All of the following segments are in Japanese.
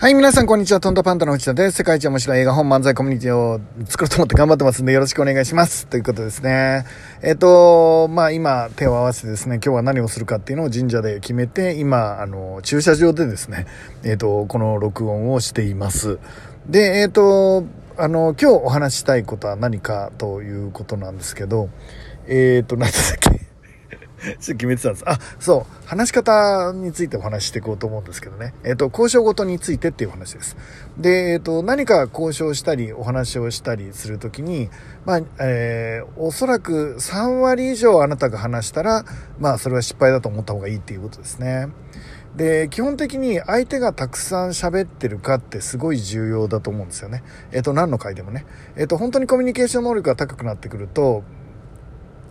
はい、皆さん、こんにちは。トントパンダの内田です。世界一面白い映画本漫才コミュニティを作ろうと思って頑張ってますんで、よろしくお願いします。ということですね。えっ、と、まあ、今、手を合わせてですね、今日は何をするかっていうのを神社で決めて、今、あの、駐車場でですね、えっ、と、この録音をしています。で、えっ、と、あの、今日お話したいことは何かということなんですけど、えっ、と、何だっけ 決めてたんです。あ、そう。話し方についてお話ししていこうと思うんですけどね。えっ、ー、と、交渉ごとについてっていう話です。で、えっ、ー、と、何か交渉したり、お話をしたりするときに、まあ、えー、おそらく3割以上あなたが話したら、まあ、それは失敗だと思った方がいいっていうことですね。で、基本的に相手がたくさん喋ってるかってすごい重要だと思うんですよね。えっ、と、何の回でもね。えっ、と、本当にコミュニケーション能力が高くなってくると、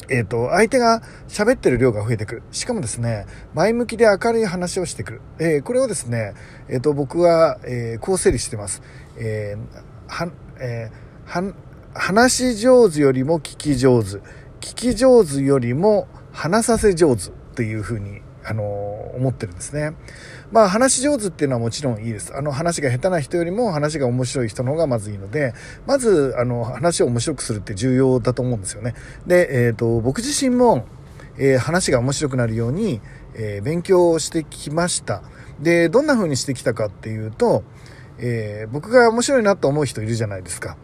えっ、ー、と、相手が喋ってる量が増えてくる。しかもですね、前向きで明るい話をしてくる。えー、これをですね、えっ、ー、と、僕は、えこう整理してます。えは、えは、話し上手よりも聞き上手。聞き上手よりも話させ上手というふうにあの思ってるんですね。まあ話し上手っていうのはもちろんいいです。あの話が下手な人よりも話が面白い人の方がまずいいので、まずあの話を面白くするって重要だと思うんですよね。で、えっ、ー、と、僕自身も、えー、話が面白くなるように、えー、勉強してきました。で、どんな風にしてきたかっていうと、え僕が面白いなと思う人いるじゃないですか。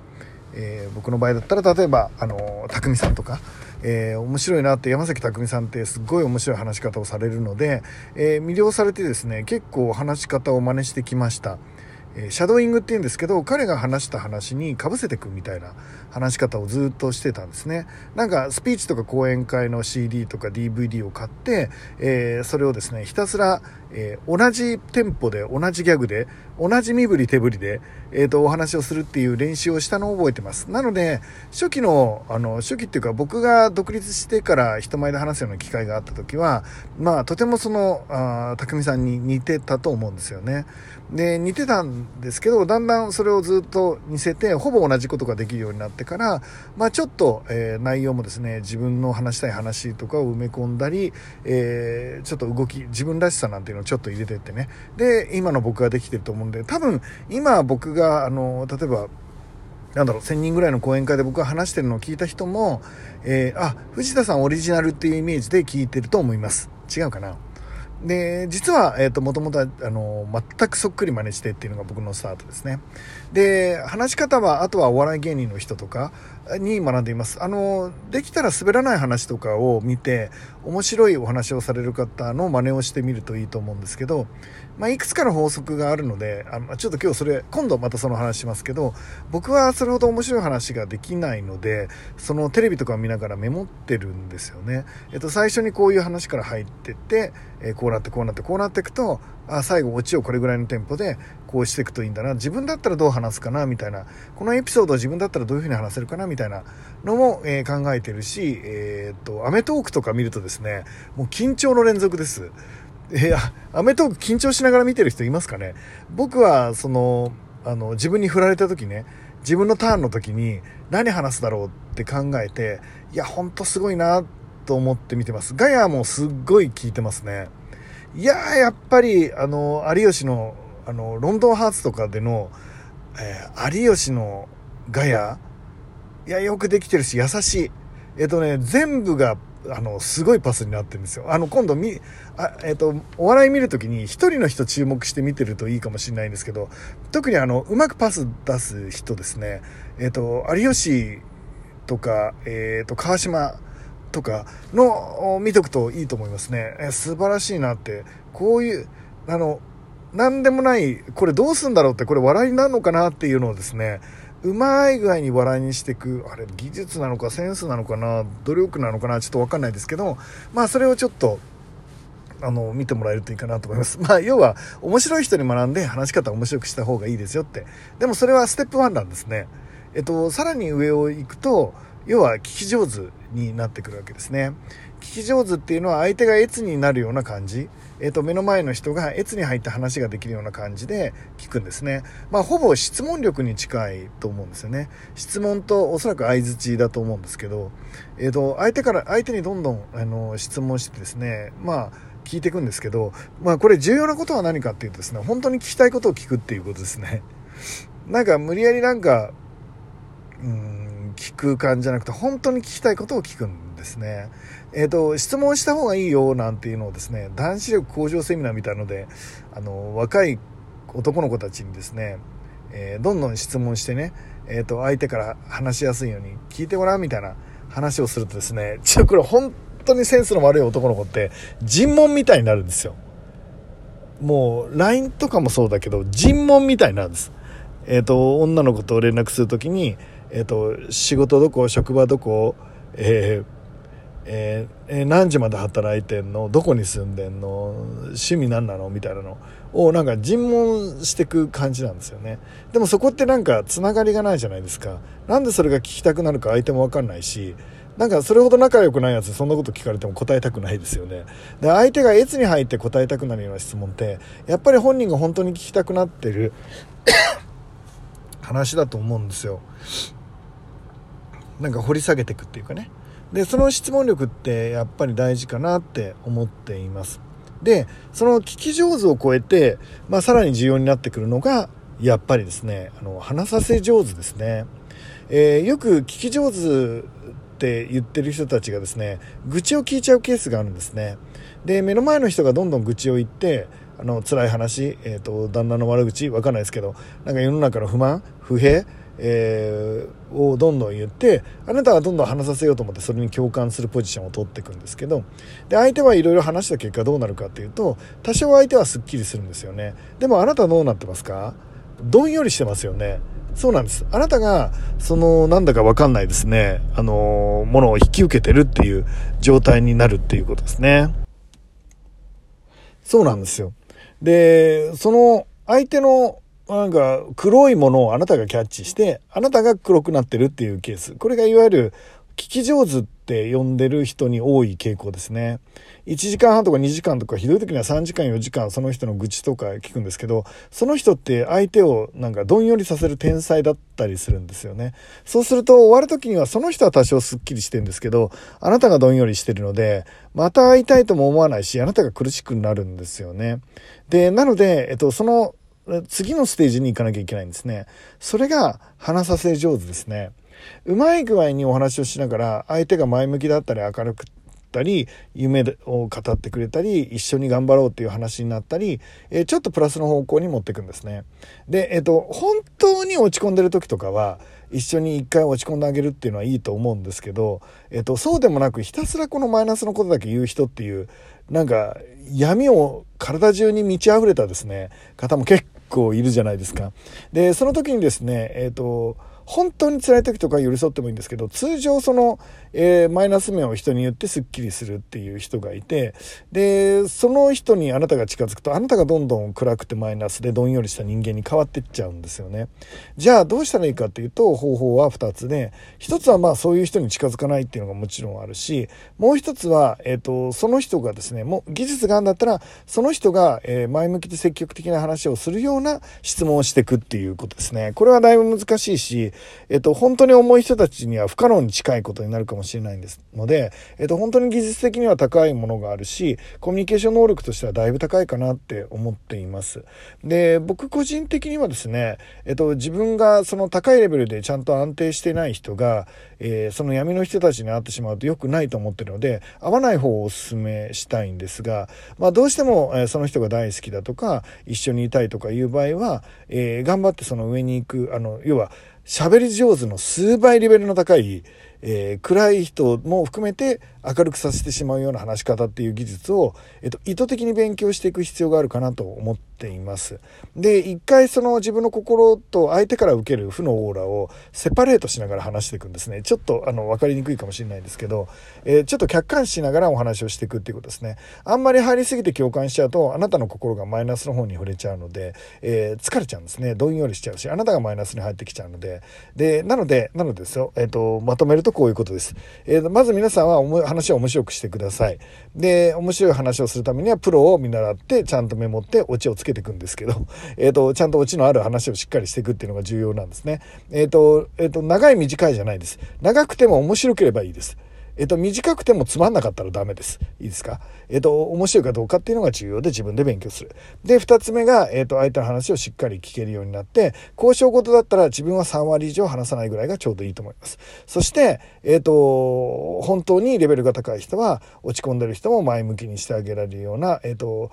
え僕の場合だったら、例えば、あの、匠さんとか、えー、面白いなって山崎匠さんってすごい面白い話し方をされるので、えー、魅了されてですね結構話し方を真似してきました。えシャドーイングって言うんですけど、彼が話した話に被せていくみたいな話し方をずっとしてたんですね。なんか、スピーチとか講演会の CD とか DVD を買って、えー、それをですね、ひたすら、えー、同じテンポで、同じギャグで、同じ身振り手振りで、えっ、ー、と、お話をするっていう練習をしたのを覚えてます。なので、初期の、あの、初期っていうか僕が独立してから人前で話すような機会があった時は、まあ、とてもその、あ匠さんに似てたと思うんですよね。で、似てたんですけど、だんだんそれをずっと似せて、ほぼ同じことができるようになってから、まあ、ちょっと、えー、内容もですね、自分の話したい話とかを埋め込んだり、えー、ちょっと動き、自分らしさなんていうのをちょっと入れてってね。で、今の僕ができてると思うんで、多分、今僕が、あの、例えば、なんだろう、1000人ぐらいの講演会で僕が話してるのを聞いた人も、えー、あ、藤田さんオリジナルっていうイメージで聞いてると思います。違うかな？で、実は、えっ、ー、と、もともとは、あの、全くそっくり真似してっていうのが僕のスタートですね。で、話し方は、あとはお笑い芸人の人とかに学んでいます。あの、できたら滑らない話とかを見て、面白いお話をされる方の真似をしてみるといいと思うんですけど、まあ、いくつかの法則があるので、あのちょっと今日それ、今度またその話しますけど、僕はそれほど面白い話ができないので、そのテレビとかを見ながらメモってるんですよね。えっと、最初にこういう話から入ってって、え、こうなってこうなってこうなっていくと、あ、最後オチをこれぐらいのテンポでこうしていくといいんだな。自分だったらどう話すかなみたいな。このエピソードを自分だったらどういうふうに話せるかなみたいなみたいなのも、えー、考えてるし、えー、っと、アメトーークとか見るとですね、もう緊張の連続です。いや、アメトーク緊張しながら見てる人いますかね？僕は、その、あの、自分に振られた時ね、自分のターンの時に何話すだろうって考えて、いや、ほんとすごいなと思って見てます。ガヤもすっごい聞いてますね。いややっぱり、あの、有吉の、あの、ロンドンハーツとかでの、えー、有吉のガヤ、いや、よくできてるし、優しい。えっ、とね、全部があの、すごいパスになってるんですよ。あの、今度み、あえっ、と、お笑い見るときに一人の人注目して見てるといいかもしれないんですけど、特にあの、うまくパス出す人ですね。えっ、と、有吉とか、えっ、と、川島とかの見とくといいと思いますね。え素晴らしいなって。こういう、あの、なんでもない、これどうすんだろうって、これ笑いになるのかなっていうのをですね、うまい具合に笑いにしていく、あれ、技術なのかセンスなのかな、努力なのかな、ちょっとわかんないですけど、まあ、それをちょっと、あの、見てもらえるといいかなと思います。まあ、要は、面白い人に学んで話し方を面白くした方がいいですよって。でもそれはステップ1なんですね。えっと、さらに上を行くと、要は聞き上手になってくるわけですね。聞き上手っていうのは相手が越になるような感じ。えっ、ー、と、目の前の人が越に入った話ができるような感じで聞くんですね。まあ、ほぼ質問力に近いと思うんですよね。質問とおそらく相づちだと思うんですけど、えっ、ー、と、相手から、相手にどんどん、あの、質問してですね、まあ、聞いていくんですけど、まあこれ重要なことは何かっていうとですね、本当に聞きたいことを聞くっていうことですね。なんか無理やりなんか、うん、聞く感じじゃなくて、本当に聞きたいことを聞くんですね。えっ、ー、と、質問した方がいいよなんていうのをですね、男子力向上セミナーみたいので、あの、若い男の子たちにですね、えー、どんどん質問してね、えっ、ー、と、相手から話しやすいように聞いてごらんみたいな話をするとですね、ちょ、これ本当にセンスの悪い男の子って尋問みたいになるんですよ。もう LINE とかもそうだけど尋問みたいなんです。えっ、と女の子と連絡する時に、えっ、ー、と仕事どこ職場どこ、えーえー、何時まで働いてんのどこに住んでんの趣味何なのみたいなのをなんか尋問してく感じなんですよね。でもそこってなんかつながりがないじゃないですか。なんでそれが聞きたくなるか相手も分かんないしなんかそれほど仲良くないやつそんなこと聞かれても答えたくないですよね。で相手が越に入って答えたくなるような質問ってやっぱり本人が本当に聞きたくなってる 話だと思うんですよ。なんか掘り下げていくっていうかね。でその質問力ってやっぱり大事かなって思っています。でその聞き上手を超えて、まあ、さらに重要になってくるのがやっぱりですねあの話させ上手ですね、えー、よく聞き上手って言ってる人たちがですね愚痴を聞いちゃうケースがあるんですね。で目の前の人がどんどん愚痴を言ってあの辛い話、えーと、旦那の悪口わかんないですけどなんか世の中の不満不平えー、をどんどん言ってあなたはどんどん話させようと思ってそれに共感するポジションを取っていくんですけどで相手はいろいろ話した結果どうなるかっていうと多少相手はすっきりするんですよね。でもあなたどうなってますか？どんよりしてますよね。そうなんです。あなたがそのなんだかわかんないですね。あのものを引き受けてるっていう状態になるっていうことですね。そうなんですよ。でその相手のなんか黒いものをあなたがキャッチして、あなたが黒くなってるっていうケース。これがいわゆる聞き上手って呼んでる人に多い傾向ですね。1時間半とか2時間とか、ひどい時には3時間4時間その人の愚痴とか聞くんですけど、その人って相手をなんかどんよりさせる天才だったりするんですよね。そうすると終わる時にはその人は多少スッキリしてるんですけど、あなたがどんよりしてるので、また会いたいとも思わないし、あなたが苦しくなるんですよね。で、なので、えっと、その次のステージに行かなきゃいけないんですね。それが話させ上手ですね。うまい具合にお話をしながら相手が前向きだったり明るくったり夢を語ってくれたり一緒に頑張ろうっていう話になったり、え、ちょっとプラスの方向に持っていくんですね。で、えっ、と本当に落ち込んでる時とかは一緒に一回落ち込んであげるっていうのはいいと思うんですけど、えっ、とそうでもなくひたすらこのマイナスのことだけ言う人っていうなんか闇を体中に満ち溢れたですね方も結構いるじゃないですか。でその時にですねえっ、と本当に辛い時とか寄り添ってもいいんですけど、通常その、えー、マイナス面を人に言ってスッキリするっていう人がいて、で、その人にあなたが近づくと、あなたがどんどん暗くてマイナスでどんよりした人間に変わってっちゃうんですよね。じゃあどうしたらいいかっていうと、方法は2つで、1つはまあそういう人に近づかないっていうのがもちろんあるし、もう1つは、えっ、ー、と、その人がですね、もう技術があるんだったら、その人が、えー、前向きで積極的な話をするような質問をしていくっていうことですね。これはだいぶ難しいし、えっと、本当に重い人たちには不可能に近いことになるかもしれないんですので、えっと、本当に技術的には高いものがあるし、コミュニケーション能力としてはだいぶ高いかなって思っています。で、僕個人的にはですね、えっと、自分がその高いレベルでちゃんと安定してない人が、えー、その闇の人たちに会ってしまうと良くないと思ってるので、会わない方をお勧めしたいんですが、まあ、どうしても、えー、その人が大好きだとか、一緒にいたいとかいう場合は、えー、頑張ってその上に行く、あの、要は、喋り上手の数倍レベルの高い、えー、暗い人も含めて明るくさせてしまうような話し方っていう技術を、えっと、意図的に勉強していく必要があるかなと思っています。で、一回その自分の心と相手から受ける負のオーラをセパレートしながら話していくんですね。ちょっとあの分かりにくいかもしれないですけど、えー、ちょっと客観視しながらお話をしていくっていうことですね。あんまり入りすぎて共感しちゃうと、あなたの心がマイナスの方に触れちゃうので、えー、疲れちゃうんですね。どんよりしちゃうし、あなたがマイナスに入ってきちゃうので、で、なので、なのでですよ、えっ、と、まとめるとこういうことです。えー、まず皆さんは話を面白くしてください。で、面白い話をするためにはプロを見習って、ちゃんとメモってオチをつけていくんですけど、えっ、ー、と、ちゃんとオチのある話をしっかりしていくっていうのが重要なんですね。えっ、ー、と、えっ、ー、と、長い短いじゃないです。長くても面白ければいいです。えっと、短くてもつまんなかったらダメです。いいですか？えっと、面白いかどうかっていうのが重要で自分で勉強する。で、二つ目が、えっと、相手の話をしっかり聞けるようになって、交渉事だったら自分は3割以上話さないぐらいがちょうどいいと思います。そして、えっと、本当にレベルが高い人は、落ち込んでる人も前向きにしてあげられるような、えっと、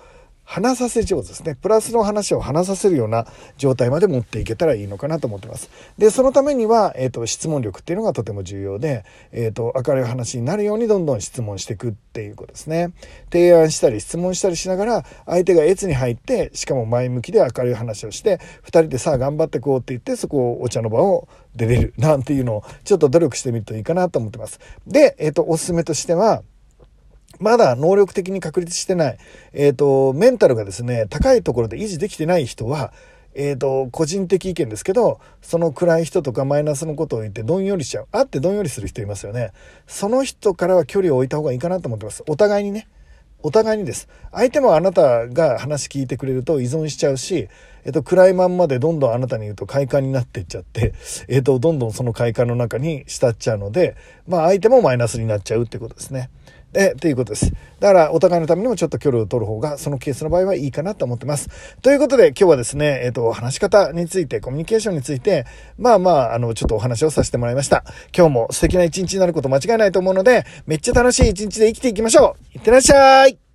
話させ上手ですね。プラスの話を話させるような状態まで持っていけたらいいのかなと思ってます。で、そのためには、えっ、ー、と、質問力っていうのがとても重要で、えっ、ー、と、明るい話になるようにどんどん質問していくっていうことですね。提案したり質問したりしながら、相手が越に入って、しかも前向きで明るい話をして、2人でさあ頑張ってこうって言って、そこをお茶の場を出れるなんていうのをちょっと努力してみるといいかなと思ってます。で、えっ、ー、と、おすすめとしては、まだ能力的に確立してない、えっ、ー、と、メンタルがですね、高いところで維持できてない人は、えっ、ー、と、個人的意見ですけど、その暗い人とかマイナスのことを言ってどんよりしちゃう。あってどんよりする人いますよね。その人からは距離を置いた方がいいかなと思ってます。お互いにね。お互いにです。相手もあなたが話聞いてくれると依存しちゃうし、えっと、暗いまんまでどんどんあなたに言うと快感になっていっちゃって、えっと、どんどんその快感の中に浸っちゃうので、まあ相手もマイナスになっちゃうってことですね。え、ということです。だから、お互いのためにもちょっと距離を取る方が、そのケースの場合はいいかなと思ってます。ということで、今日はですね、えっ、ー、と、話し方について、コミュニケーションについて、まあまあ、あの、ちょっとお話をさせてもらいました。今日も素敵な一日になること間違いないと思うので、めっちゃ楽しい一日で生きていきましょういってらっしゃい